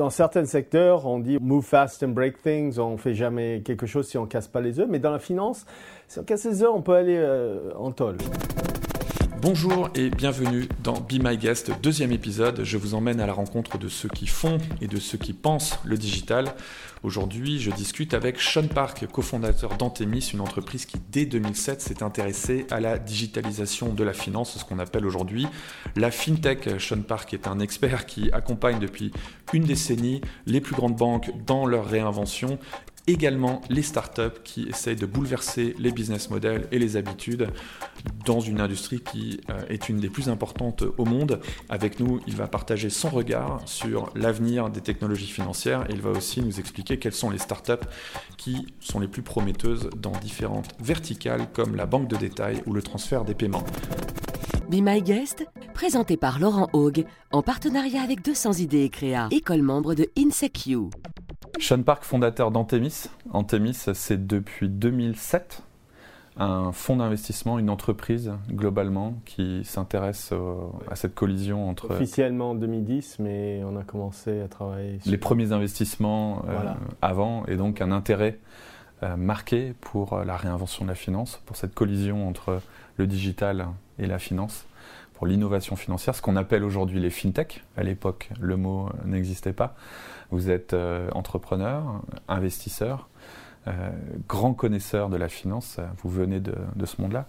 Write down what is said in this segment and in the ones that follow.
dans certains secteurs, on dit move fast and break things, on fait jamais quelque chose si on casse pas les œufs, mais dans la finance, si on casse les œufs, on peut aller euh, en tôle. Bonjour et bienvenue dans Be My Guest, deuxième épisode. Je vous emmène à la rencontre de ceux qui font et de ceux qui pensent le digital. Aujourd'hui, je discute avec Sean Park, cofondateur d'Antemis, une entreprise qui dès 2007 s'est intéressée à la digitalisation de la finance, ce qu'on appelle aujourd'hui la fintech. Sean Park est un expert qui accompagne depuis une décennie les plus grandes banques dans leur réinvention également les startups qui essayent de bouleverser les business models et les habitudes dans une industrie qui euh, est une des plus importantes au monde. Avec nous, il va partager son regard sur l'avenir des technologies financières et il va aussi nous expliquer quelles sont les startups qui sont les plus prometteuses dans différentes verticales comme la banque de détail ou le transfert des paiements. Be My Guest, présenté par Laurent Haug, en partenariat avec 200 idées et créa, école membre de InSecU. Sean Park, fondateur d'Antemis. Antemis, c'est depuis 2007 un fonds d'investissement, une entreprise globalement qui s'intéresse à cette collision entre... Officiellement en 2010, mais on a commencé à travailler sur... Les premiers investissements euh, avant et donc un intérêt euh, marqué pour euh, la réinvention de la finance, pour cette collision entre le digital et la finance, pour l'innovation financière, ce qu'on appelle aujourd'hui les fintech. À l'époque, le mot n'existait pas. Vous êtes euh, entrepreneur, investisseur, euh, grand connaisseur de la finance, vous venez de, ce monde-là.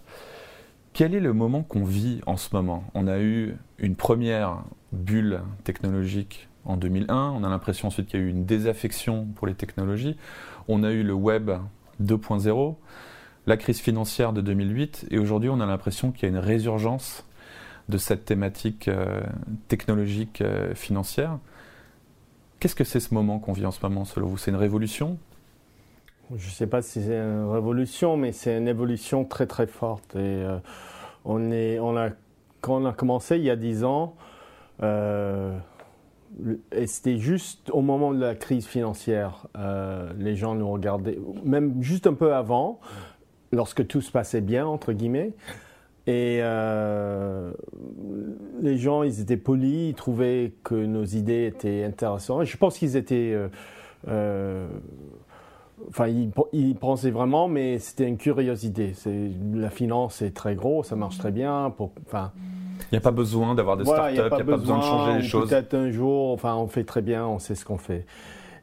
Quel est le moment qu'on vit en ce moment? On a eu une première bulle technologique en 2001, on a l'impression ensuite qu'il y a eu une désaffection pour les technologies, on a eu le web 2.0, la crise financière de 2008, et aujourd'hui on a l'impression qu'il y a une résurgence de cette thématique euh, technologique financière. Qu'est-ce que c'est ce moment qu'on vit en ce moment, selon vous? C'est une révolution? Je ne sais pas si c'est une révolution, mais c'est une évolution très très forte. Et euh, on est, on a, quand on a commencé il y a dix ans, euh, et c'était juste au moment de la crise financière, euh, les gens nous regardaient, même juste un peu avant, lorsque tout se passait bien, entre guillemets. Et euh, les gens, ils étaient polis, ils trouvaient que nos idées étaient intéressantes. Je pense qu'ils étaient... Euh, euh, enfin, ils, pensaient vraiment, mais c'était une curiosité. La finance est très gros, ça marche très bien. Pour, enfin, il n'y a pas besoin d'avoir des startups, il n'y a, pas, besoin, de changer les choses. Peut-être un jour, enfin, on fait très bien, on sait ce qu'on fait.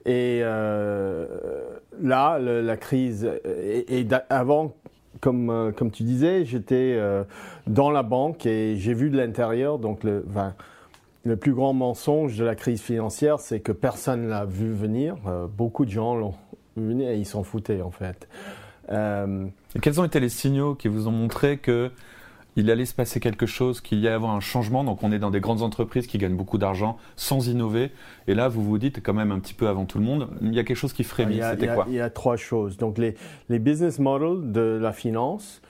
Et là, la crise, et, et avant comme, euh, comme tu disais, j'étais euh, dans la banque et j'ai vu de l'intérieur. Donc, le, plus grand mensonge de la crise financière, c'est que personne l'a vu venir. Euh, beaucoup de gens l'ont vu venir et ils s'en foutaient, en fait. quels ont été les signaux qui vous ont montré que il allait se passer quelque chose, qu'il y allait avoir un changement. Donc on est dans des grandes entreprises qui gagnent beaucoup d'argent sans innover. Et là, vous vous dites quand même un petit peu avant tout le monde, il y a quelque chose qui frémit. C'était quoi? Il y a trois choses. Donc les, les business models de la finance,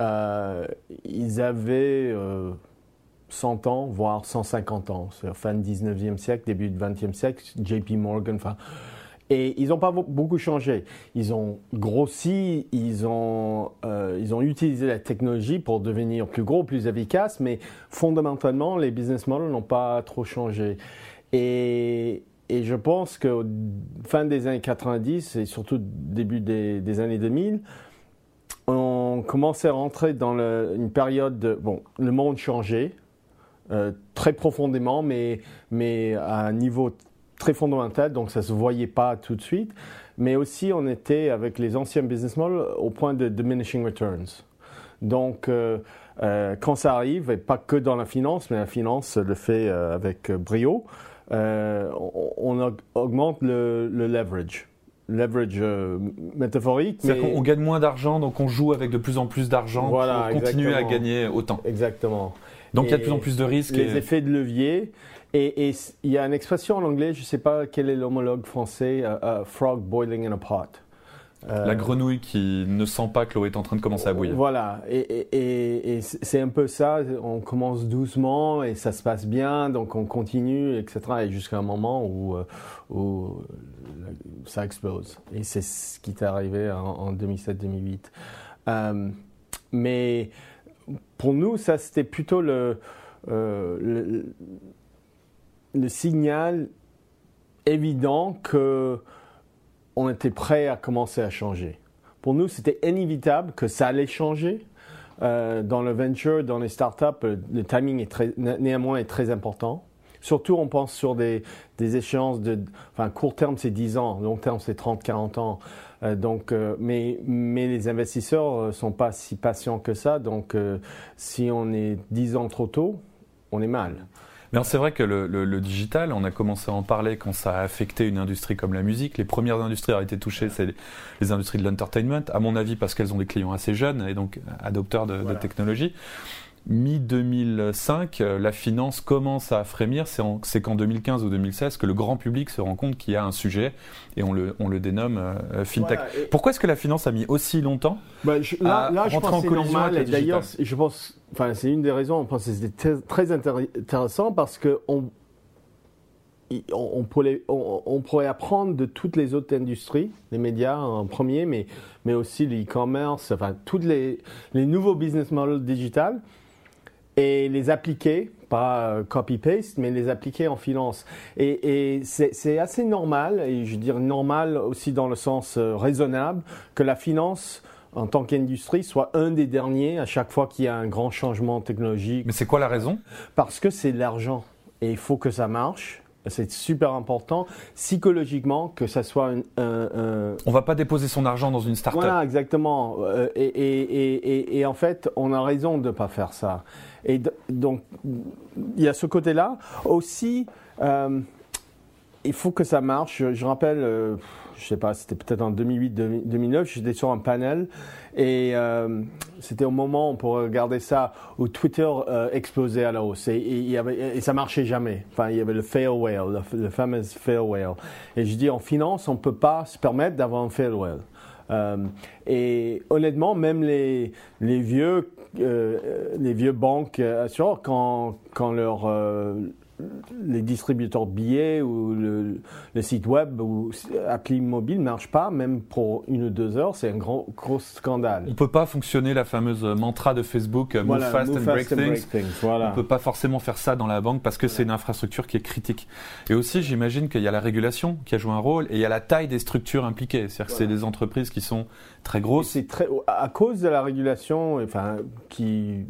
euh, ils avaient 100 euh, ans, voire 150 ans. C'est fin du 19e siècle, début du 20e siècle. JP Morgan, enfin et ils n'ont pas beaucoup changé. Ils ont grossi, ils ont, euh, ils ont utilisé la technologie pour devenir plus gros, plus efficace, mais fondamentalement, les business models n'ont pas trop changé. Et, je pense qu'au fin des années 90 et surtout début des, années 2000, on commençait à rentrer dans une période de... Bon, le monde changeait euh, très profondément, mais, mais à un niveau très fondamental, donc ça ne se voyait pas tout de suite. Mais aussi, on était avec les anciens business models au point de diminishing returns. Donc, euh, euh, quand ça arrive, et pas que dans la finance, mais la finance le fait euh, avec brio, on, augmente le, leverage leverage métaphorique. C'est-à-dire qu'on gagne moins d'argent, donc on joue avec de plus en plus d'argent pour continuer à gagner autant. Exactement. Donc il y a de plus en plus de risques. Les effets de levier. Et, il y a une expression en anglais, je ne sais pas quel est l'homologue français, euh, euh, frog boiling in a pot. Euh, la grenouille qui ne sent pas que l'eau est en train de commencer à bouillir. Voilà, et, c'est un peu ça. On commence doucement et ça se passe bien, donc on continue, etc. Et jusqu'à un moment où, où ça explose. Et c'est ce qui est arrivé en, 2007-2008. mais pour nous, ça c'était plutôt le, le, le signal évident que on était prêt à commencer à changer. Pour nous, c'était inévitable que ça allait changer. Euh, dans le venture, dans les startups, le timing est néanmoins est très important. Surtout, on pense sur des, des échéances de, enfin, court terme, c'est 10 ans, long terme, c'est 30, 40 ans. Euh, donc, euh, mais, mais les investisseurs ne sont pas si patients que ça. Donc, si on est 10 ans trop tôt, on est mal. Mais c'est vrai que le, digital, on a commencé à en parler quand ça a affecté une industrie comme la musique. Les premières industries à avoir été touchées, c'est les, industries de l'entertainment, à mon avis parce qu'elles ont des clients assez jeunes et donc adopteurs de, de technologie mi-2005, euh, la finance commence à frémir. C'est qu'en 2015 ou 2016 que le grand public se rend compte qu'il y a un sujet et on le, on le dénomme euh, fintech. Pourquoi est-ce que la finance a mis aussi longtemps bah, je, là, là, je pense c'est normal. D'ailleurs, je pense, enfin, c'est une des raisons. On pense que c'était très intéressant parce que on, on, pourrait, on, pourrait, apprendre de toutes les autres industries, les médias en premier, mais, mais aussi l'e-commerce, enfin, tous les, les nouveaux business models digitales et les appliquer, pas euh, copy-paste, mais les appliquer en finance. Et, et c'est assez normal, et je veux dire normal aussi dans le sens euh, raisonnable, que la finance en tant qu'industrie soit un des derniers à chaque fois qu'il y a un grand changement technologique. Mais c'est quoi la raison? Parce que c'est de l'argent et il faut que ça marche. C'est super important psychologiquement que ça soit un, un, On va pas déposer son argent dans une start-up. Voilà, exactement. Euh, et, et, et, et, en fait, on a raison de ne pas faire ça. Et donc, il y a ce côté-là. Aussi, euh, il faut que ça marche. Je, rappelle, euh, je sais pas, c'était peut-être en 2008-2009, j'étais sur un panel et euh, c'était au moment, on pourrait regarder ça, où Twitter explosait à la hausse et, et, et, ça marchait jamais. Enfin, il y avait le fail whale, le, fameux fail whale. Et je dis, en finance, on peut pas se permettre d'avoir un fail whale. et honnêtement, même les, vieux euh, les vieux banques assureurs, quand, quand leur, euh, les distributeurs de billets ou le, site web ou appli mobile ne marchent pas, même pour une ou deux heures, c'est un grand, gros scandale. On ne peut pas fonctionner la fameuse mantra de Facebook, move fast, and, break things. On ne peut pas forcément faire ça dans la banque parce que c'est une infrastructure qui est critique. Et aussi, j'imagine qu'il y a la régulation qui a joué un rôle et il y a la taille des structures impliquées. C'est-à-dire que c'est des entreprises qui sont très grosses. C'est très, à cause de la régulation, enfin, qui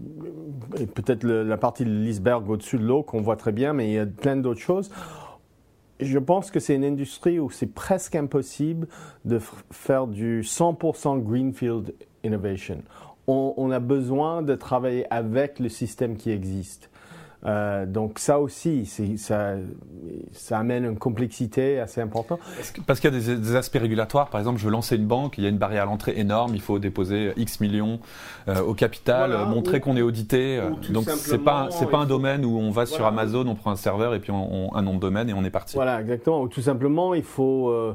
peut-être la partie de l'iceberg au-dessus de l'eau qu'on voit très bien, mais il y a plein d'autres choses. Je pense que c'est une industrie où c'est presque impossible de faire du 100% greenfield innovation. On, a besoin de travailler avec le système qui existe. Euh, donc ça aussi, ça, ça amène une complexité assez importante. Parce qu'il y a des, aspects régulatoires. Par exemple, je veux lancer une banque, il y a une barrière à l'entrée énorme, il faut déposer X millions euh, au capital, montrer qu'on est audité. Donc c'est pas c'est pas un domaine où on va sur Amazon, on prend un serveur et puis on, un nom de domaine et on est parti. Voilà, exactement. Ou tout simplement, il faut euh,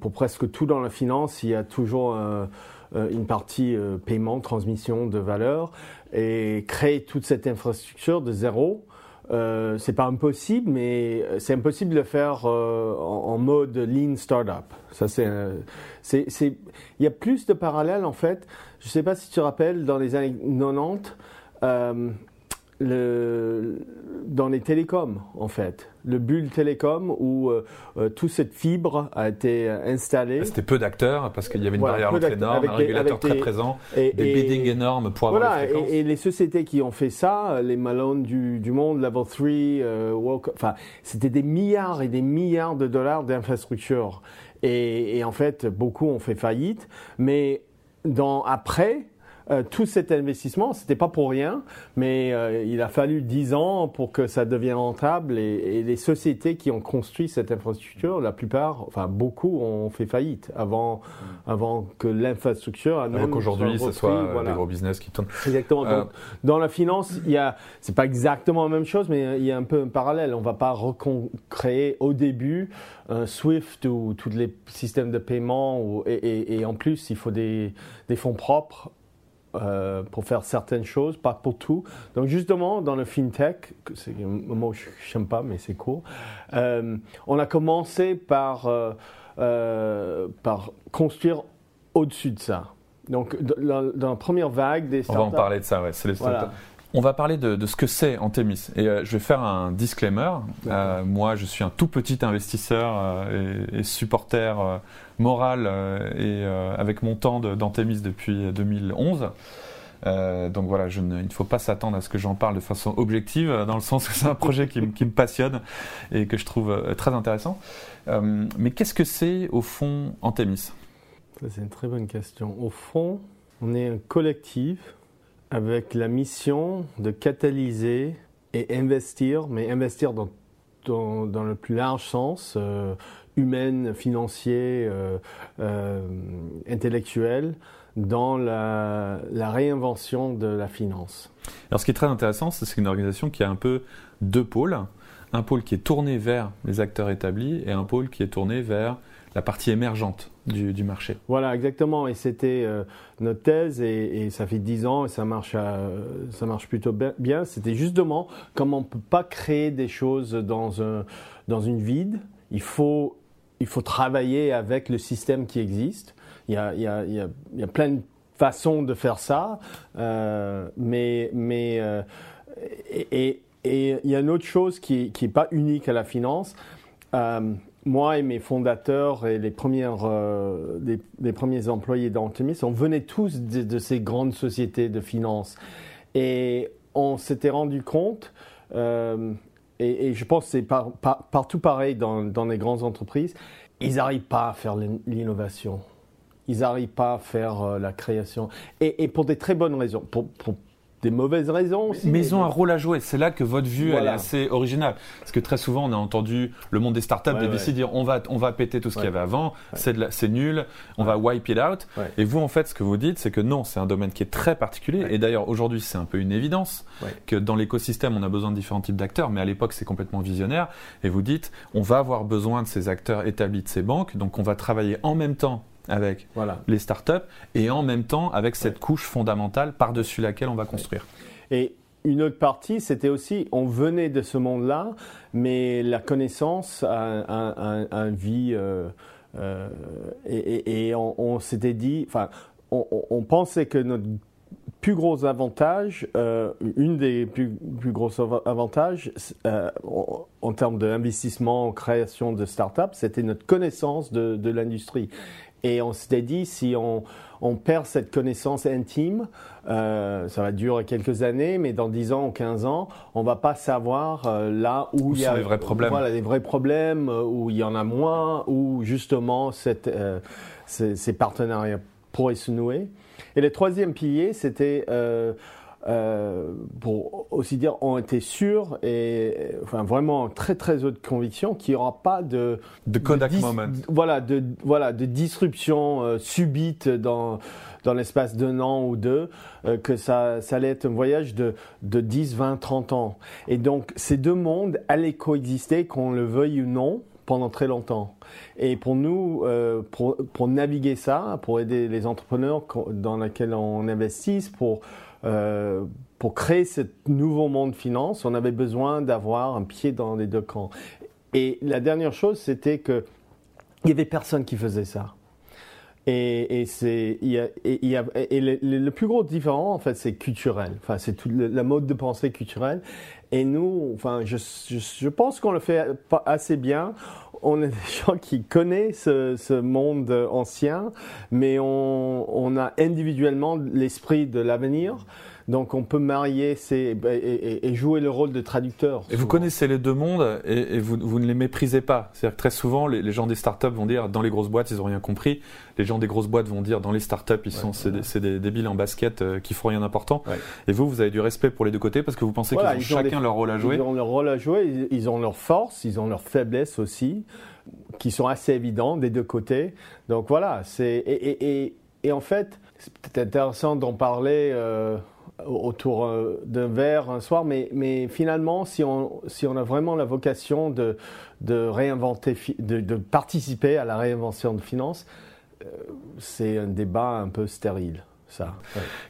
pour presque tout dans la finance, il y a toujours une partie paiement, transmission de valeur et créer toute cette infrastructure de zéro. Euh, c'est pas impossible, mais c'est impossible de le faire euh, en, mode lean startup. Ça, c'est, il y a plus de parallèles en fait. Je sais pas si tu te rappelles dans les années 90, euh, le, dans les télécoms, en fait. Le bulle télécom où euh, euh, toute cette fibre a été installée. C'était peu d'acteurs parce qu'il y avait une barrière énorme, un régulateur très présent, des biddings énormes pour avoir voilà, et, et, les sociétés qui ont fait ça, les Malone du, du monde, Level 3, euh, enfin, c'était des milliards et des milliards de dollars d'infrastructures. Et, et en fait, beaucoup ont fait faillite. Mais dans, après, euh, tout cet investissement, c'était pas pour rien, mais euh, il a fallu dix ans pour que ça devienne rentable et, les sociétés qui ont construit cette infrastructure, la plupart, enfin beaucoup, ont fait faillite avant, avant que l'infrastructure. Avant qu'aujourd'hui, ce soit des gros business qui tournent. Exactement. Euh, dans la finance, il y a, c'est pas exactement la même chose, mais il y a un peu un parallèle. On va pas recréer au début un Swift ou tous les systèmes de paiement, et, et, en plus, il faut des, des fonds propres euh, pour faire certaines choses, pas pour tout. Donc justement, dans le fintech, c'est un mot que je n'aime pas, mais c'est cool, euh, on a commencé par, euh, par construire au-dessus de ça. Donc dans, la première vague des startups... On va en parler de ça, ouais. C'est les startups. On va parler de, ce que c'est Antemis. Et euh, je vais faire un disclaimer. Euh, moi, je suis un tout petit investisseur euh, et, supporter moral et avec mon temps d'Antemis depuis 2011. donc voilà, je ne, il ne faut pas s'attendre à ce que j'en parle de façon objective, dans le sens que c'est un projet qui, qui, me passionne et que je trouve très intéressant. mais qu'est-ce que c'est au fond Antemis C'est une très bonne question. Au fond, on est un collectif avec la mission de catalyser et investir, mais investir dans, dans, le plus large sens, euh, humain, financier, euh, euh, intellectuel, dans la, la, réinvention de la finance. Alors ce qui est très intéressant, c'est que c'est une organisation qui a un peu deux pôles. Un pôle qui est tourné vers les acteurs établis et un pôle qui est tourné vers la partie émergente du, marché. Voilà, exactement. Et c'était euh, notre thèse, et, ça fait dix ans, et ça marche, euh, ça marche plutôt bien. C'était justement comme on ne peut pas créer des choses dans, un, dans une vide. Il faut, il faut travailler avec le système qui existe. Il y a, il y a, il y a, plein de façons de faire ça, euh, mais, mais et, et, il y a une autre chose qui n'est pas unique à la finance moi et mes fondateurs et les, premières, euh, les, premiers employés d'Antemis, on venait tous de, ces grandes sociétés de finance. Et on s'était rendu compte, euh, et, je pense que c'est partout pareil dans, les grandes entreprises, ils n'arrivent pas à faire l'innovation. Ils n'arrivent pas à faire euh, la création. Et, pour des très bonnes raisons. Des mauvaises raisons aussi. Mais ils ont un rôle à jouer. C'est là que votre vue elle est assez originale. Parce que très souvent, on a entendu le monde des startups ouais, des dire on va, on va péter tout ce qu'il y avait avant, c'est nul, on va wipe it out. Et vous, en fait, ce que vous dites, c'est que non, c'est un domaine qui est très particulier. Et d'ailleurs, aujourd'hui, c'est un peu une évidence que dans l'écosystème, on a besoin de différents types d'acteurs. Mais à l'époque, c'est complètement visionnaire. Et vous dites on va avoir besoin de ces acteurs établis de ces banques. Donc, on va travailler en même temps avec les startups et en même temps avec cette couche fondamentale par-dessus laquelle on va construire. Et une autre partie, c'était aussi, on venait de ce monde-là, mais la connaissance a un, vie. Euh, euh, et, on, s'était dit, enfin, on, pensait que notre plus gros avantage, euh, une des plus, plus gros avantages en, termes d'investissement, en création de start-up, c'était notre connaissance de, de l'industrie. Et on s'était dit, si on, on, perd cette connaissance intime, euh, ça va durer quelques années, mais dans 10 ans ou 15 ans, on va pas savoir euh, là où, il y a les vrais problèmes. Voilà, les vrais problèmes, euh, où il y en a moins, où justement cette, euh, ces, ces, partenariats pourraient se nouer. Et le troisième pilier, c'était euh, pour aussi dire, ont été sûrs et enfin vraiment très très haute conviction qu'il n'y aura pas de de Kodak moment. Voilà, de voilà de disruption euh, subite dans dans l'espace d'un an ou deux, euh, que ça, ça allait être un voyage de, de 10, 20, 30 ans. Et donc, ces deux mondes allaient coexister, qu'on le veuille ou non, pendant très longtemps. Et pour nous, euh, pour, pour, naviguer ça, pour aider les entrepreneurs dans lesquels on investit, pour euh, pour créer ce nouveau monde finance, on avait besoin d'avoir un pied dans les deux camps. Et la dernière chose, c'était que il y avait personne qui faisait ça. Et, c'est il y a, et, y a, et le, plus gros différent en fait c'est culturel. Enfin c'est tout la mode de pensée culturelle. Et nous, enfin je, je, pense qu'on le fait assez bien. On est des gens qui connaissent ce, ce monde ancien, mais on, on a individuellement l'esprit de l'avenir. Donc on peut marier ces, et, jouer le rôle de traducteur. Et vous connaissez les deux mondes et, vous, vous, ne les méprisez pas. C'est-à-dire que très souvent, les, gens des startups vont dire dans les grosses boîtes, ils n'ont rien compris. Les gens des grosses boîtes vont dire dans les startups, ils sont c'est des, débiles en basket euh, qui font rien d'important. Et vous, vous avez du respect pour les deux côtés parce que vous pensez qu'ils ont chacun leur rôle à jouer. Ils ont leur rôle à jouer, ils, ont leurs forces, ils ont leurs faiblesses aussi, qui sont assez évidentes des deux côtés. Donc voilà, c'est et, en fait, c'est peut-être intéressant d'en parler. Euh, autour euh, d'un verre un soir, mais, mais finalement, si on, si on a vraiment la vocation de, de réinventer, de, de participer à la réinvention de finances, euh, c'est un débat un peu stérile. Ça.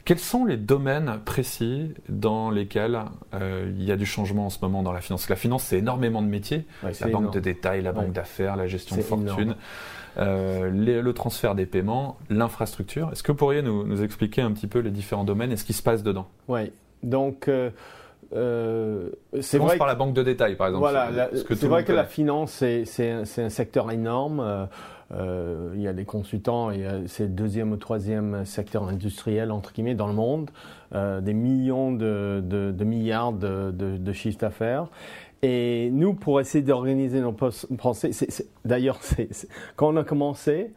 Quels sont les domaines précis dans lesquels euh, il y a du changement en ce moment dans la finance? La finance, c'est énormément de métiers. la banque de détail, la banque d'affaires, la gestion de fortune. Euh, le transfert des paiements, l'infrastructure. Est-ce que vous pourriez nous, expliquer un petit peu les différents domaines et ce qui se passe dedans? Oui. Donc, c'est vrai. par la banque de détail, par exemple. Voilà, c'est vrai que la finance, c'est un, un, secteur énorme. Euh, il y a des consultants, et c'est le deuxième ou troisième secteur industriel, entre guillemets, dans le monde, euh, des millions de, de, milliards de, de chiffres d'affaires. Et nous, pour essayer d'organiser nos pensées, d'ailleurs, quand on a commencé,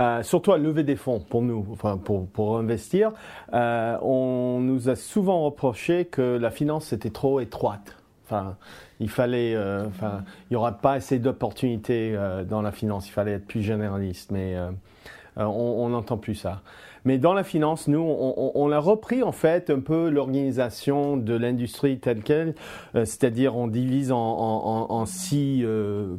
euh, surtout à lever des fonds pour nous, enfin pour, pour investir, on nous a souvent reproché que la finance était trop étroite. Il fallait, euh, enfin, il n'y aura pas assez d'opportunités euh, dans la finance. Il fallait être plus généraliste, mais euh, on n'entend plus ça. Mais dans la finance, nous, on, a repris en fait un peu l'organisation de l'industrie telle qu'elle, c'est-à-dire on divise en, six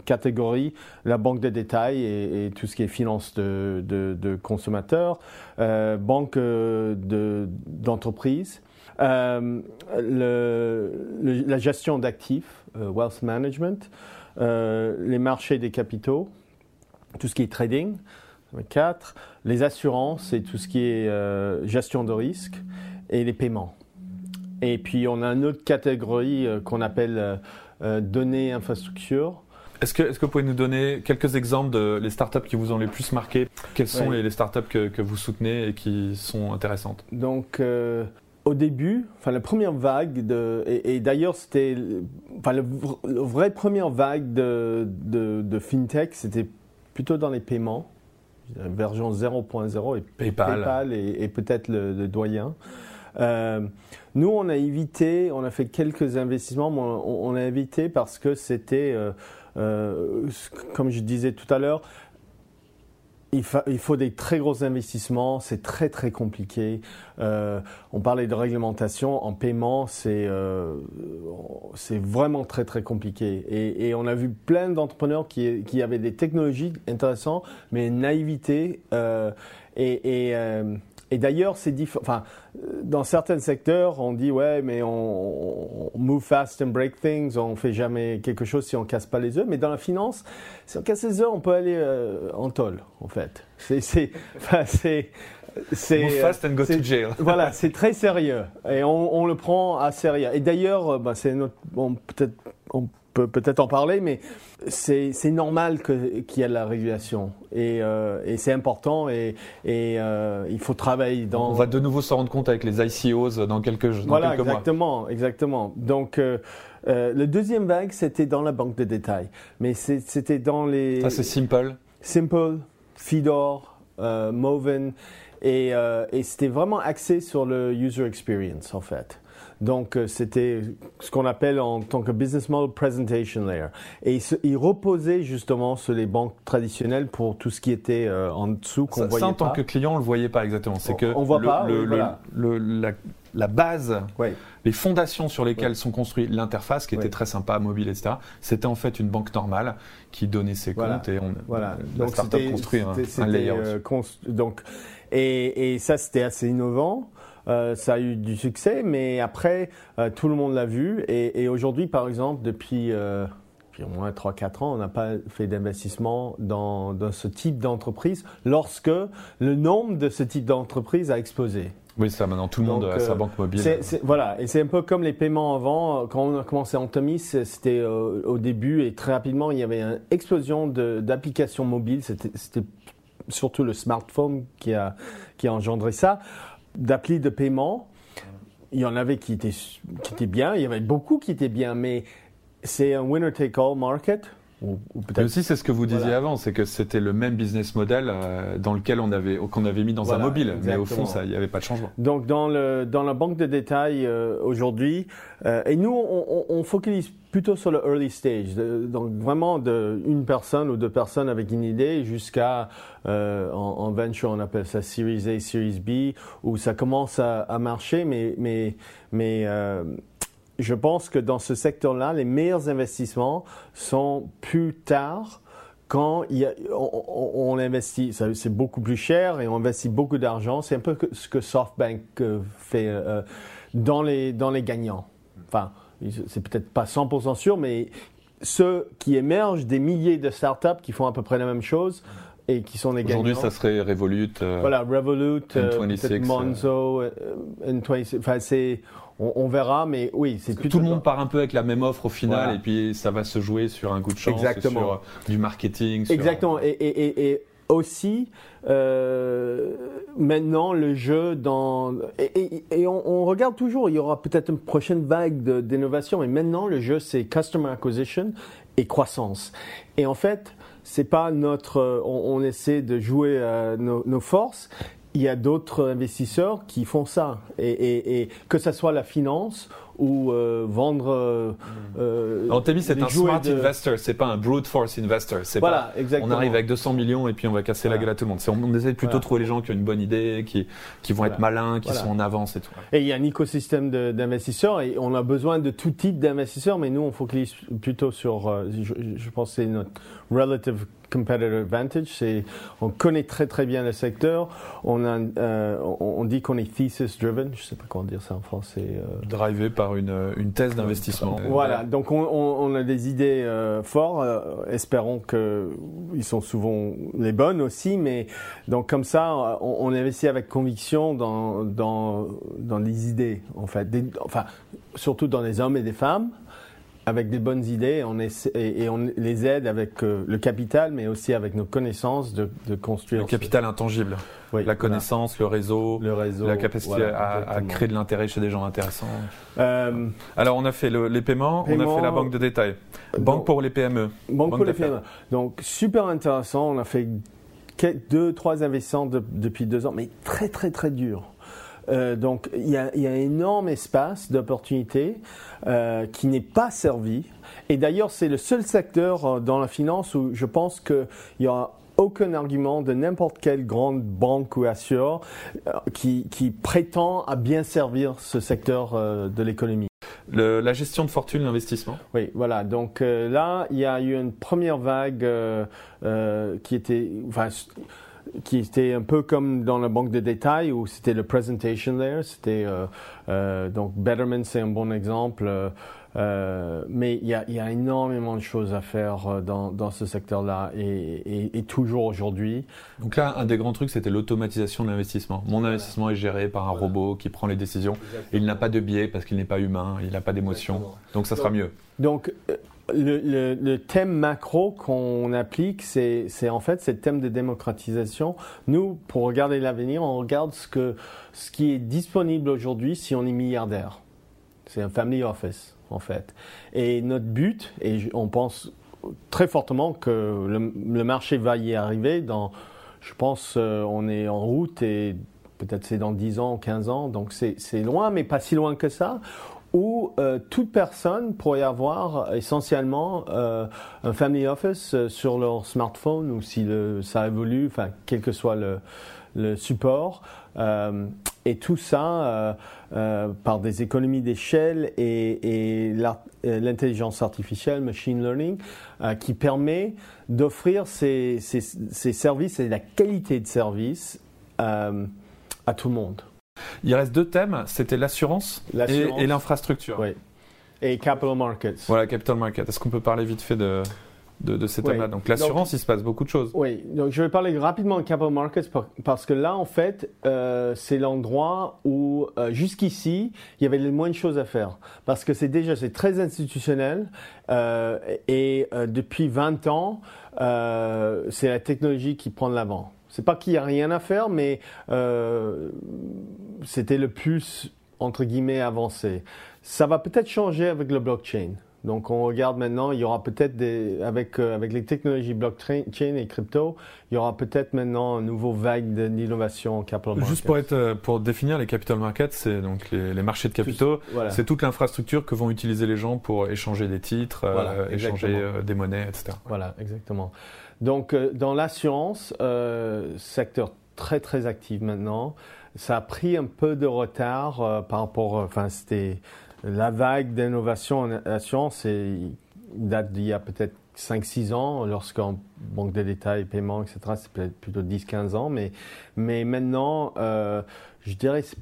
catégories la banque de détail et, tout ce qui est finance de, de consommateurs, banque d'entreprise. Euh, le, la gestion d'actifs, euh, wealth management, euh, les marchés des capitaux, tout ce qui est trading, 4, les assurances et tout ce qui est gestion de risque, et les paiements. Et puis on a une autre catégorie qu'on appelle données infrastructures. Est-ce que, est que, vous pouvez nous donner quelques exemples de les startups qui vous ont les plus marqué? Quelles sont les, startups que, que, vous soutenez et qui sont intéressantes? Donc, au début, enfin la première vague de, et, d'ailleurs c'était, enfin le, vrai première vague de, de, fintech, c'était plutôt dans les paiements, version 0.0 et PayPal, et, peut-être le, doyen. Euh, nous, on a évité, on a fait quelques investissements, mais on, a évité parce que c'était, euh, euh, comme je disais tout à l'heure, il, faut des très gros investissements, c'est très très compliqué. Euh, on parlait de réglementation, en paiement, c'est euh, vraiment très très compliqué. Et, on a vu plein d'entrepreneurs qui, qui, avaient des technologies intéressantes, mais naïveté euh, et, et et d'ailleurs, c'est Enfin, dans certains secteurs, on dit ouais, mais on, move fast and break things. On fait jamais quelque chose si on casse pas les œufs. Mais dans la finance, si on casse les œufs, on peut aller euh, en tôle, en fait. C'est, c'est, enfin, c'est, Move fast and go to jail. voilà, c'est très sérieux et on, on, le prend à sérieux. Et d'ailleurs, bah, c'est notre, bon, peut-être, on peut peut-être en parler, mais c'est normal qu'il y ait de la régulation et, euh, et c'est important et, et euh, il faut travailler dans. On va de nouveau se rendre compte avec les ICOs dans quelques, dans voilà, quelques exactement, mois. exactement. Donc euh, le deuxième vague c'était dans la banque de détail, mais c'était dans les. Ça c'est Simple. Simple, Fidor, Moven et, et c'était vraiment axé sur le user experience en fait. Donc, euh, c'était ce qu'on appelle en tant que business model presentation layer. Et il, reposait justement sur les banques traditionnelles pour tout ce qui était euh, en dessous qu'on voyait. Ça, en tant que client, on le voyait pas exactement. C'est que on voit pas. la, base, les fondations sur lesquelles sont construites l'interface, qui était très sympa, mobile, etc. C'était en fait une banque normale qui donnait ses comptes et on, voilà. la donc, startup construit un, un layer. Euh, donc, et, et ça, c'était assez innovant. Euh, ça a eu du succès, mais après, euh, tout le monde l'a vu. Et, aujourd'hui, par exemple, depuis, euh, au moins 3-4 ans, on n'a pas fait d'investissement dans, ce type d'entreprise lorsque le nombre de ce type d'entreprise a explosé. Oui, ça, maintenant tout le monde a sa banque mobile. voilà, et c'est un peu comme les paiements avant. Quand on a commencé Antomis, c'était au début et très rapidement, il y avait une explosion d'applications mobiles. C'était surtout le smartphone qui a, qui a engendré ça d'applis de paiement. Il y en avait qui étaient, qui étaient bien, il y avait beaucoup qui étaient bien, mais c'est un winner-take-all market. Ou, peut-être. aussi, c'est ce que vous disiez avant, c'est que c'était le même business model euh, dans lequel on avait qu'on avait mis dans un mobile, mais au fond, il n'y avait pas de changement. Donc dans le dans la banque de détail euh, aujourd'hui, euh, et nous on, on, focalise plutôt sur le early stage, donc vraiment de une personne ou deux personnes avec une idée jusqu'à en, en, venture on appelle ça Series A, Series B, où ça commence à, à marcher, mais mais mais je pense que dans ce secteur-là, les meilleurs investissements sont plus tard quand on, investit, c'est beaucoup plus cher et on investit beaucoup d'argent. C'est un peu ce que SoftBank euh, fait euh, dans, les, dans les gagnants. Enfin, c'est peut-être pas 100% sûr, mais ceux qui émergent des milliers de startups qui font à peu près la même chose et qui sont gagnants. Aujourd'hui, ça serait Revolut. voilà, Revolut, N26, Monzo, N26. Enfin, c'est on, verra, mais oui, c'est Tout le monde part un peu avec la même offre au final, et puis ça va se jouer sur un coup de chance, Exactement. sur du marketing. Exactement. Et, aussi, euh, maintenant, le jeu dans... Et, on, regarde toujours, il y aura peut-être une prochaine vague d'innovation, mais maintenant, le jeu, c'est Customer Acquisition et croissance. Et en fait, c'est pas notre... On, essaie de jouer euh, nos forces, il y a d'autres investisseurs qui font ça. Et, que ce soit la finance ou euh, vendre. Euh, euh c'est un smart investor, c'est pas un brute force investor. Voilà, pas, exactement. On arrive avec 200 millions et puis on va casser la gueule à tout le monde. On, on essaie plutôt de trouver les gens qui ont une bonne idée, qui, qui vont être malins, qui sont en avance et tout. Et il y a un écosystème d'investisseurs et on a besoin de tout type d'investisseurs, mais nous on focalise plutôt sur, euh, je, je pense que c'est notre relative competitive advantage. C'est, on connaît très très bien le secteur. On, a, euh, on, dit qu'on est thesis driven. Je sais pas comment dire ça en français. Euh. Drivé par une, une thèse d'investissement. Voilà. Donc on, on, a des idées euh, fortes. Euh, espérons que ils sont souvent les bonnes aussi. Mais donc comme ça, on, investit avec conviction dans dans dans les idées en fait. enfin surtout dans les hommes et des femmes avec des bonnes idées on essaie, et, on les aide avec euh, le capital, mais aussi avec nos connaissances de, de construire. Le capital intangible. Oui, la connaissance, le réseau, le réseau, la capacité à, créer de l'intérêt chez des gens intéressants. Euh, Alors on a fait les paiements, on a fait la banque de détail. Banque pour les PME. Banque, pour les PME. Donc super intéressant. On a fait deux, trois investissements depuis deux ans, mais très très très dur. Euh, donc il y, a, un énorme espace d'opportunité euh, qui n'est pas servi. Et d'ailleurs, c'est le seul secteur euh, dans la finance où je pense qu'il y aura aucun argument de n'importe quelle grande banque ou assureur qui, prétend à bien servir ce secteur de l'économie. la gestion de fortune, l'investissement. Oui, voilà. Donc là, il y a eu une première vague qui était, qui était un peu comme dans la banque de détail où c'était le presentation layer. C'était euh, euh, donc Betterment, c'est un bon exemple. Euh, mais il y a, y a, énormément de choses à faire dans, dans ce secteur-là et, et, et, toujours aujourd'hui. Donc là, un des grands trucs, c'était l'automatisation de l'investissement. Mon investissement est géré par un robot qui prend les décisions. Il n'a pas de biais parce qu'il n'est pas humain, il n'a pas d'émotion. Donc ça sera mieux. Donc le, le, thème macro qu'on applique, c'est en fait ce thème de démocratisation. Nous, pour regarder l'avenir, on regarde ce, qui est disponible aujourd'hui si on est milliardaire. C'est un family office, en fait. Et notre but, et on pense très fortement que le, le marché va y arriver dans, je pense, euh, on est en route et peut-être c'est dans 10 ans, 15 ans, donc c'est loin, mais pas si loin que ça où euh, toute personne pourrait avoir essentiellement euh, un family office euh, sur leur smartphone ou si le, ça évolue, enfin quel que soit le, le support. et tout ça par des économies d'échelle et, et l'intelligence artificielle, machine learning, qui permet d'offrir ces, ces, ces, services et la qualité de service à tout le monde. Il reste deux thèmes, c'était l'assurance et, l'infrastructure. Oui. Et capital markets. Voilà, capital markets. Est-ce qu'on peut parler vite fait de, de, ces thèmes-là? Donc l'assurance, il se passe beaucoup de choses. Oui, donc je vais parler rapidement de capital markets parce que là, en fait, euh, c'est l'endroit où euh, jusqu'ici, il y avait le moins de choses à faire. Parce que c'est déjà, c'est très institutionnel euh, et depuis 20 ans, c'est la technologie qui prend de l'avant. C'est pas qu'il y a rien à faire, mais euh, c'était le plus entre guillemets avancé. Ça va peut-être changer avec le blockchain. Donc on regarde maintenant, il y aura peut-être des avec euh, avec les technologies blockchain et crypto, il y aura peut-être maintenant un nouveau vague d'innovation capital markets. Juste pour être euh, pour définir les capital markets, c'est donc les, marchés de capitaux, c'est toute l'infrastructure que vont utiliser les gens pour échanger des titres, échanger des monnaies, etc. Voilà, exactement. Donc, euh, dans l'assurance, euh, secteur très très actif maintenant. Ça a pris un peu de retard euh, par rapport, enfin, c'était la vague d'innovation en assurance, et date d'il y a peut-être 5-6 ans, lorsqu'en banque de détail, paiement, etc., c'est plutôt 10-15 ans, mais, mais maintenant, je dirais c'est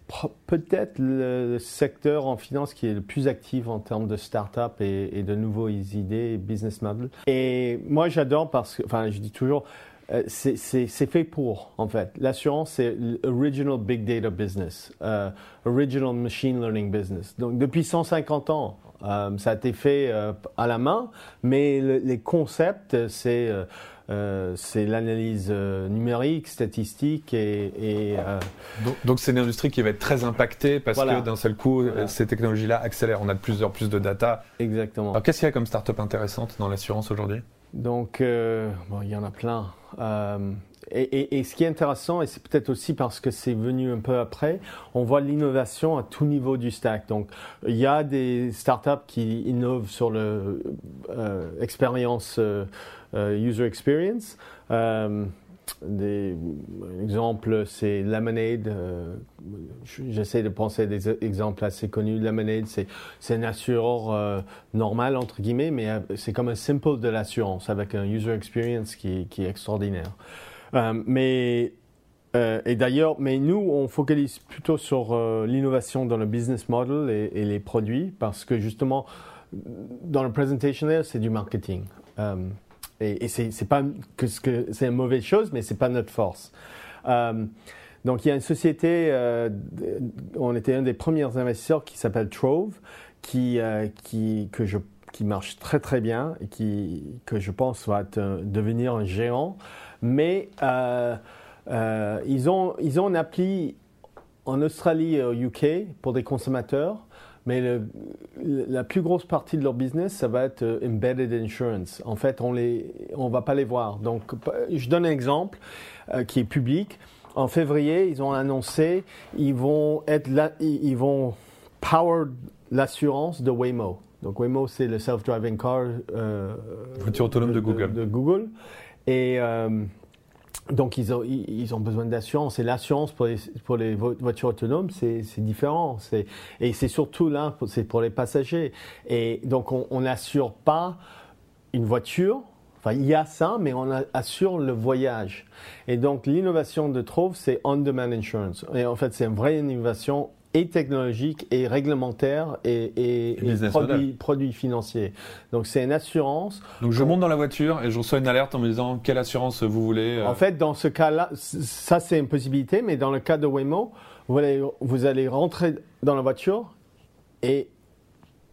peut-être le secteur en finance qui est le plus actif en termes de start-up et, de nouveaux idées, business models. Et moi, j'adore parce que, enfin, je dis toujours, euh, c'est fait pour, en fait. L'assurance, c'est l'original big data business, euh, original machine learning business. Donc, depuis 150 ans, euh, ça a été fait à la main, mais les concepts, c'est l'analyse numérique, statistique et... donc c'est une industrie qui va être très impactée parce que d'un seul coup, ces technologies-là accélèrent. On a de plus en plus de data. Exactement. qu'est-ce qu'il y a comme start-up intéressante dans l'assurance aujourd'hui? Donc, bon, il y en a plein. Euh, et, ce qui est intéressant, et c'est peut-être aussi parce que c'est venu un peu après, on voit l'innovation à tout niveau du stack. Donc, il y a des startups qui innovent sur le euh, expérience, euh, user experience. Des exemples, c'est Lemonade. J'essaie de penser à des exemples assez connus. Lemonade, c'est un assureur normal, entre guillemets, mais c'est comme un simple de l'assurance avec un user experience qui, qui est extraordinaire. Euh, mais euh, et d'ailleurs, mais nous, on focalise plutôt sur euh, l'innovation dans le business model et, les produits parce que justement, dans le presentation c'est du marketing. Et, et c'est pas que c'est une mauvaise chose, mais c'est pas notre force. donc, il y a une société, on était un des premiers investisseurs qui s'appelle Trove, qui, qui, que je, qui marche très très bien et qui, que je pense va devenir un géant mais euh, euh, ils, ont, ils ont une appli en Australie et au UK pour des consommateurs. Mais la plus grosse partie de leur business, ça va être euh, embedded insurance. En fait, on ne on va pas les voir. Donc, je donne un exemple qui est public. En février, ils ont annoncé, ils vont être là, ils vont power l'assurance de Waymo. Donc Waymo, c'est le self-driving car. voiture autonome de Google. De Google. Et euh, donc, ils ont, ils ont besoin d'assurance. Et l'assurance pour les, pour les voitures autonomes, c'est différent. Et c'est surtout là, c'est pour les passagers. Et donc, on n'assure pas une voiture. Enfin, il y a ça, mais on assure le voyage. Et donc, l'innovation de Trove, c'est on-demand insurance. Et en fait, c'est une vraie innovation et technologique et réglementaire et, et, produits, produits, financiers. Donc c'est une assurance. Donc je monte dans la voiture et je reçois une alerte en me disant quelle assurance vous voulez. Euh en fait, dans ce cas-là, ça c'est une possibilité, mais dans le cas de Waymo, vous allez, vous allez rentrer dans la voiture et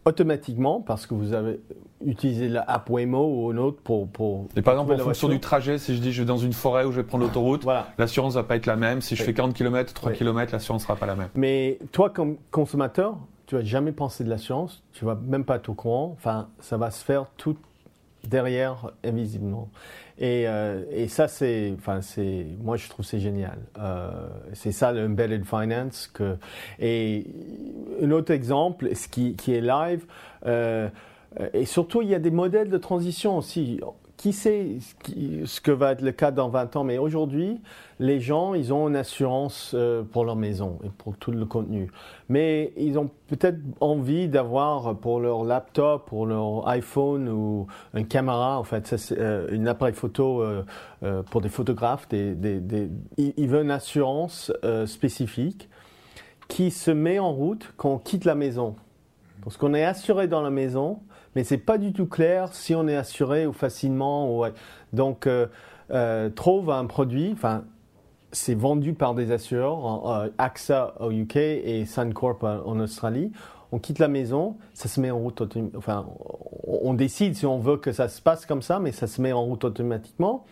automatiquement, parce que vous avez utilisé l'app Waymo ou une autre pour, pour Et par exemple, en fonction du trajet, si je dis je vais dans une forêt où je vais prendre l'autoroute, l'assurance l'assurance va pas être la même. Si je fais 40 km, 3 km, l'assurance sera pas la même. Mais toi, comme consommateur, tu vas jamais penser de l'assurance, tu vas même pas être au courant. Enfin, ça va se faire tout derrière, invisiblement. Et, euh, et ça, c'est, enfin, c'est, moi, je trouve c'est génial. Euh, c'est ça l'embedded finance. Que, et un autre exemple, ce qui, qui est live, euh, et surtout, il y a des modèles de transition aussi qui sait ce que va être le cas dans 20 ans, mais aujourd'hui, les gens, ils ont une assurance euh, pour leur maison et pour tout le contenu. Mais ils ont peut-être envie d'avoir pour leur laptop, pour leur iPhone ou une caméra, en fait, c'est euh, une appareil photo euh, pour des photographes. Ils veulent une assurance spécifique qui se met en route quand on quitte la maison. Parce qu'on est assuré dans la maison, mais c'est pas du tout clair si on est assuré ou facilement. Ou... Donc, euh, euh, trouve un produit, enfin, c'est vendu par des assureurs, euh, AXA au UK et Suncorp en Australie. On quitte la maison, ça se met en route, enfin, on décide si on veut que ça se passe comme ça, mais ça se met en route automatiquement.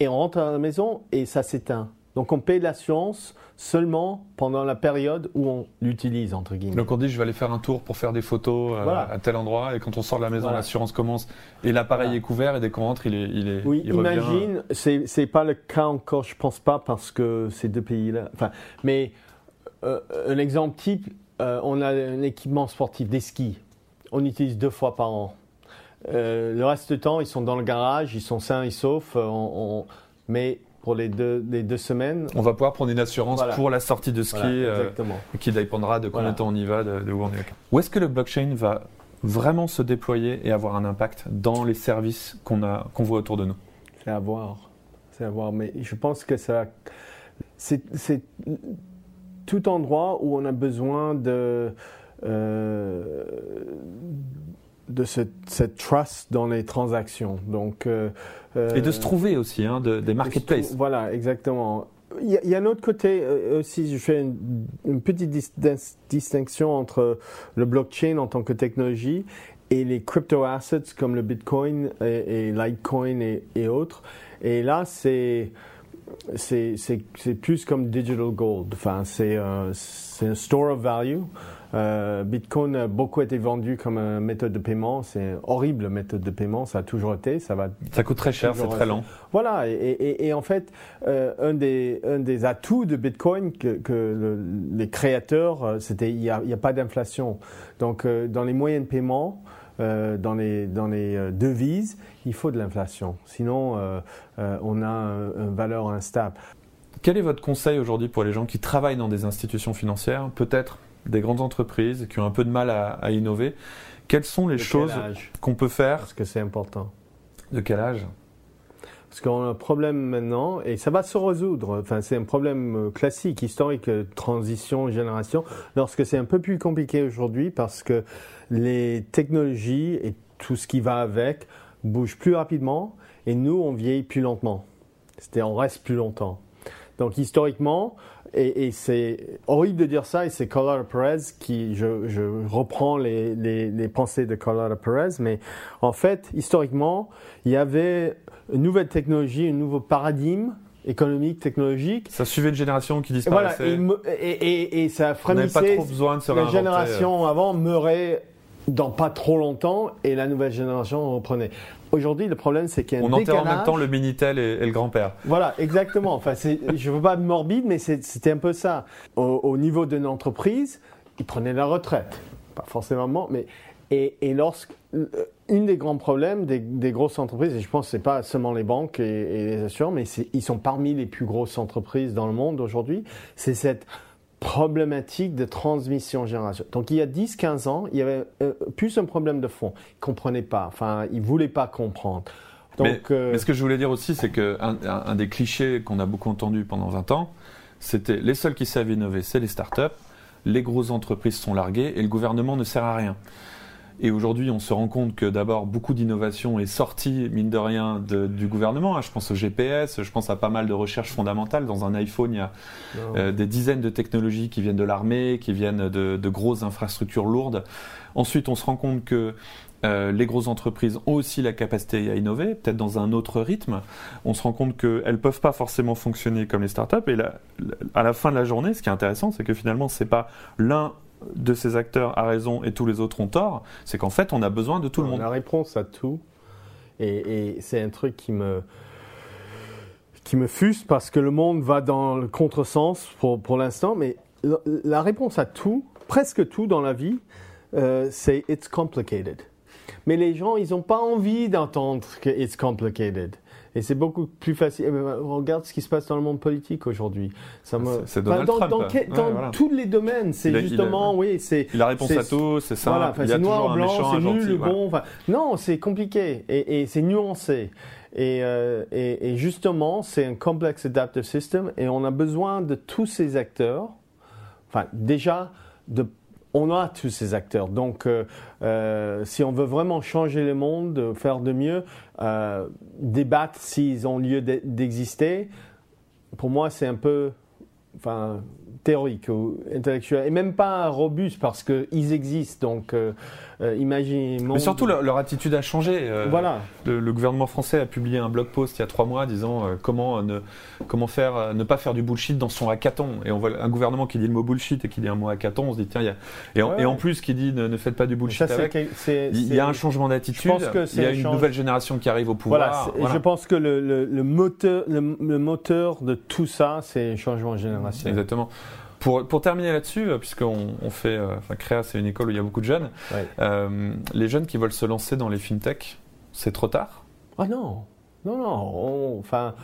Et on rentre à la maison et ça s'éteint. Donc on paye l'assurance seulement pendant la période où on l'utilise, entre guillemets. Donc on dit je vais aller faire un tour pour faire des photos euh, à tel endroit et quand on sort de la maison, l'assurance commence et l'appareil est couvert et dès qu'on rentre, il est, il est Oui, imagine, c'est, c'est pas le cas encore, je pense pas, parce que ces deux pays-là. Enfin, mais euh, un exemple type, euh, on a un équipement sportif, des skis. On utilise deux fois par an. le reste du temps, ils sont dans le garage, ils sont sains et saufs. mais pour les deux, les deux semaines. On va pouvoir prendre une assurance pour la sortie de ski, euh, qui dépendra de combien de temps on y va, de, où on est. Où est-ce que le blockchain va vraiment se déployer et avoir un impact dans les services qu'on qu'on voit autour de nous? C'est à voir, c'est à voir. Mais je pense que ça, c'est, tout endroit où on a besoin de euh, de cette trust dans les transactions. Donc, et de se trouver aussi, hein, des marketplaces. Voilà, exactement. Il y, a, un autre côté aussi, je fais une, petite distinction entre le blockchain en tant que technologie et les crypto assets comme le Bitcoin et, Litecoin et, autres. Et là, c'est c'est plus comme digital gold. Enfin, c'est un store of value. Euh, Bitcoin a beaucoup été vendu comme une méthode de paiement. C'est horrible méthode de paiement. Ça a toujours été. Ça va. Ça coûte très cher. C'est très lent. Voilà. Et, en fait, euh, un des un des atouts de Bitcoin que, les créateurs, euh, c'était il n'y a, a, pas d'inflation. Donc, dans les moyens de paiement. Euh, dans les, dans les euh, devises, il faut de l'inflation. Sinon, euh, on a une valeur instable. Quel est votre conseil aujourd'hui pour les gens qui travaillent dans des institutions financières, peut-être des grandes entreprises qui ont un peu de mal à, innover Quelles sont les choses qu'on peut faire Parce que c'est important. De quel âge? Parce qu'on a un problème maintenant et ça va se résoudre. Enfin, c'est un problème classique, historique, transition, génération. Lorsque c'est un peu plus compliqué aujourd'hui parce que les technologies et tout ce qui va avec bougent plus rapidement et nous, on vieillit plus lentement. C'est-à-dire, on reste plus longtemps. Donc, historiquement, et, c'est horrible de dire ça, et c'est Colorado Perez qui, je, je reprends les, les, les, pensées de Colorado Perez, mais en fait, historiquement, il y avait une nouvelle technologie, un nouveau paradigme économique, technologique. Ça suivait une génération qui disparaissait. Voilà, et, et, et, ça frémissait. pas trop besoin de se La génération avant meurait dans pas trop longtemps et la nouvelle génération reprenait. Aujourd'hui, le problème, c'est qu'il y a un On décalage. en même temps le Minitel et, le grand-père. Voilà, exactement. Enfin, je ne veux pas être morbide, mais c'était un peu ça. Au, niveau d'une entreprise, ils prenaient la retraite. Pas forcément, mais. Et, et lorsque. Une des grands problèmes des, des, grosses entreprises, et je pense que ce n'est pas seulement les banques et, et les assureurs, mais ils sont parmi les plus grosses entreprises dans le monde aujourd'hui, c'est cette problématique de transmission génération. Donc il y a 10-15 ans, il y avait euh, plus un problème de fond. Ils ne comprenaient pas, enfin, ils ne voulaient pas comprendre. Donc, euh, mais, ce que je voulais dire aussi, c'est qu'un un, des clichés qu'on a beaucoup entendu pendant 20 ans, c'était les seuls qui savent innover, c'est les startups, les grosses entreprises sont larguées et le gouvernement ne sert à rien. Et aujourd'hui, on se rend compte que d'abord, beaucoup d'innovation est sortie, mine de rien, du gouvernement. Hein. Je pense au GPS, je pense à pas mal de recherches fondamentales. Dans un iPhone, il y a euh, des dizaines de technologies qui viennent de l'armée, qui viennent de, grosses infrastructures lourdes. Ensuite, on se rend compte que euh, les grosses entreprises ont aussi la capacité à innover, peut-être dans un autre rythme. On se rend compte qu'elles ne peuvent pas forcément fonctionner comme les startups. Et à la fin de la journée, ce qui est intéressant, c'est que finalement, ce n'est pas l'un de ces acteurs a raison et tous les autres ont tort, c'est qu'en fait, on a besoin de tout le monde. La réponse à tout, et, c'est un truc qui me qui me fuse parce que le monde va dans le contresens pour, pour l'instant, mais la, réponse à tout, presque tout dans la vie, euh, c'est it's complicated. Mais les gens, ils n'ont pas envie d'entendre que it's complicated. Et c'est beaucoup plus facile. Ben, regarde ce qui se passe dans le monde politique aujourd'hui. Ça C'est Donald dans, Trump. Dans, tous les domaines, c'est justement, oui, c'est. La réponse à tout, c'est ça. Voilà, c'est noir, blanc, c'est nul, bon. non, c'est compliqué et, et c'est nuancé. Et, euh, et, et, justement, c'est un complex adaptive system et on a besoin de tous ces acteurs. Enfin, déjà, de on a tous ces acteurs. Donc, euh, euh, si on veut vraiment changer le monde, faire de mieux, euh, débattre s'ils ont lieu d'exister, pour moi, c'est un peu, enfin, théorique ou intellectuel, et même pas robuste parce qu'ils existent. Donc, euh, imaginez. Mais surtout, leur, attitude a changé. Euh, voilà. Le, gouvernement français a publié un blog post il y a trois mois disant euh, comment ne comment faire ne pas faire du bullshit dans son hackathon. Et on voit un gouvernement qui dit le mot bullshit et qui dit un mot hackathon, on se dit tiens, y a et, en, et en plus qui dit ne, faites pas du bullshit avec. il y a un changement d'attitude. Il y a une nouvelle génération qui arrive au pouvoir. Voilà, Je pense que le, le moteur le, moteur de tout ça, c'est un changement générationnel. Exactement. Pour, pour terminer là-dessus, euh, puisqu'on on fait, euh, enfin Créa, c'est une école où il y a beaucoup de jeunes. Euh, les jeunes qui veulent se lancer dans les fintech, c'est trop tard? Ah non, non, non. enfin,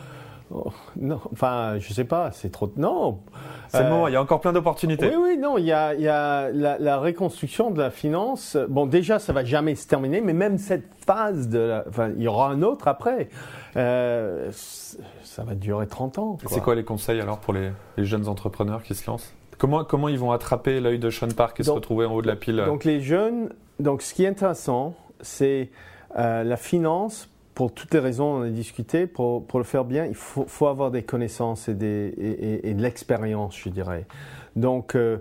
oh, non, enfin, je sais pas, c'est trop. Non. C'est moment. Il y a encore plein d'opportunités. Oui, oui, non. Il y a, il y a la, la, reconstruction de la finance. Bon, déjà, ça va jamais se terminer, mais même cette phase de, la, enfin, il y aura un autre après. Euh, ça va durer 30 ans. C'est quoi les conseils alors pour les, jeunes entrepreneurs qui se lancent? Comment, comment ils vont attraper l'œil de Sean Park et se retrouver en haut de la pile Donc les jeunes, donc ce qui est intéressant, c'est la finance pour toutes les raisons on a discuté, pour, pour le faire bien, il faut, faut avoir des connaissances et, des, et, et de l'expérience, je dirais. Donc, euh,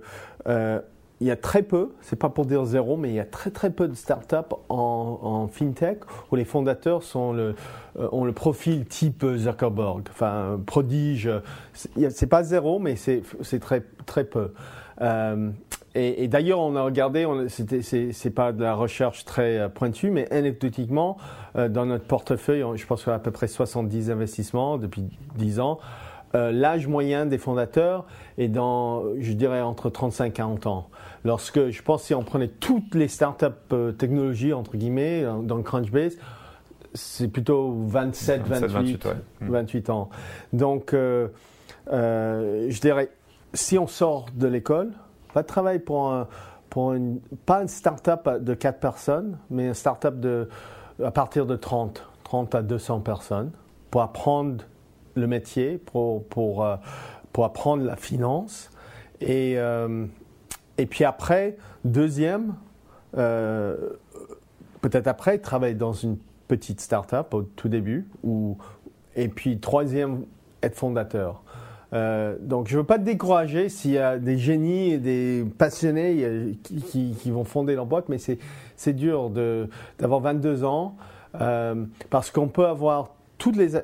euh, il y a très peu, c'est pas pour dire zéro, mais il y a très très peu de startups en, en fintech où les fondateurs sont le, euh, ont le profil type Zuckerberg, enfin prodige. C'est pas zéro, mais c'est très très peu. Euh, et, et d'ailleurs, on a regardé, c'est pas de la recherche très euh, pointue, mais anecdotiquement, euh, dans notre portefeuille, je pense qu'on a à peu près 70 investissements depuis 10 ans. Euh, L'âge moyen des fondateurs est dans, je dirais, entre 35 et 40 ans. Lorsque, je pense, si on prenait toutes les startups euh, technologies, entre guillemets, dans, Crunchbase, c'est plutôt 27, 28, 28, ans. Donc, euh, je dirais, si on sort de l'école, pas de travail pour, un, pour une, pas une start-up de 4 personnes, mais une start-up de, à partir de 30, 30 à 200 personnes, pour apprendre le métier, pour, pour, euh, pour apprendre la finance. Et, euh, et puis après, deuxième, euh, peut-être après, travailler dans une petite start-up au tout début. Et puis troisième, être fondateur. Euh, donc je ne veux pas te décourager s'il y a des génies et des passionnés euh, qui, vont fonder leur boîte, mais c'est dur d'avoir 22 ans parce qu'on peut avoir les,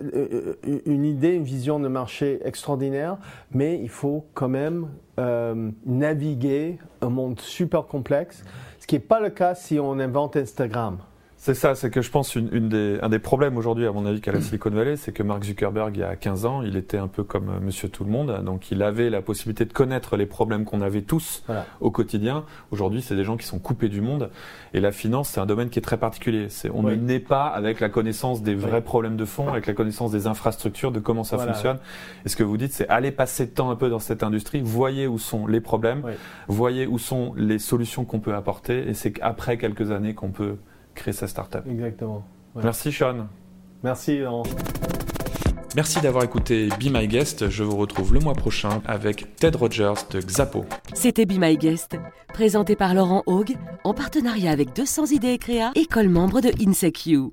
une idée, une vision de marché extraordinaire, mais il faut quand même naviguer un monde super complexe, ce qui n'est pas le cas si on invente Instagram. C'est ça, c'est que je pense une, des, un des problèmes aujourd'hui, à mon avis, qu'à la Silicon Valley, c'est que Mark Zuckerberg, il y a 15 ans, il était un peu comme euh, Monsieur Tout le Monde, donc il avait la possibilité de connaître les problèmes qu'on avait tous au quotidien. Aujourd'hui, c'est des gens qui sont coupés du monde, et la finance, c'est un domaine qui est très particulier. C'est, on ne naît pas avec la connaissance des vrais problèmes de fond, avec la connaissance des infrastructures, de comment ça fonctionne. Et ce que vous dites, c'est aller passer de temps un peu dans cette industrie, voyez où sont les problèmes, voyez où sont les solutions qu'on peut apporter, et c'est qu'après quelques années qu'on peut créer sa startup. Exactement. Merci Sean. Merci Laurent. Merci d'avoir écouté Be My Guest. Je vous retrouve le mois prochain avec Ted Rogers de Xapo. C'était Be My Guest, présenté par Laurent Haug en partenariat avec 200 idées et créa, école membre de InSecU.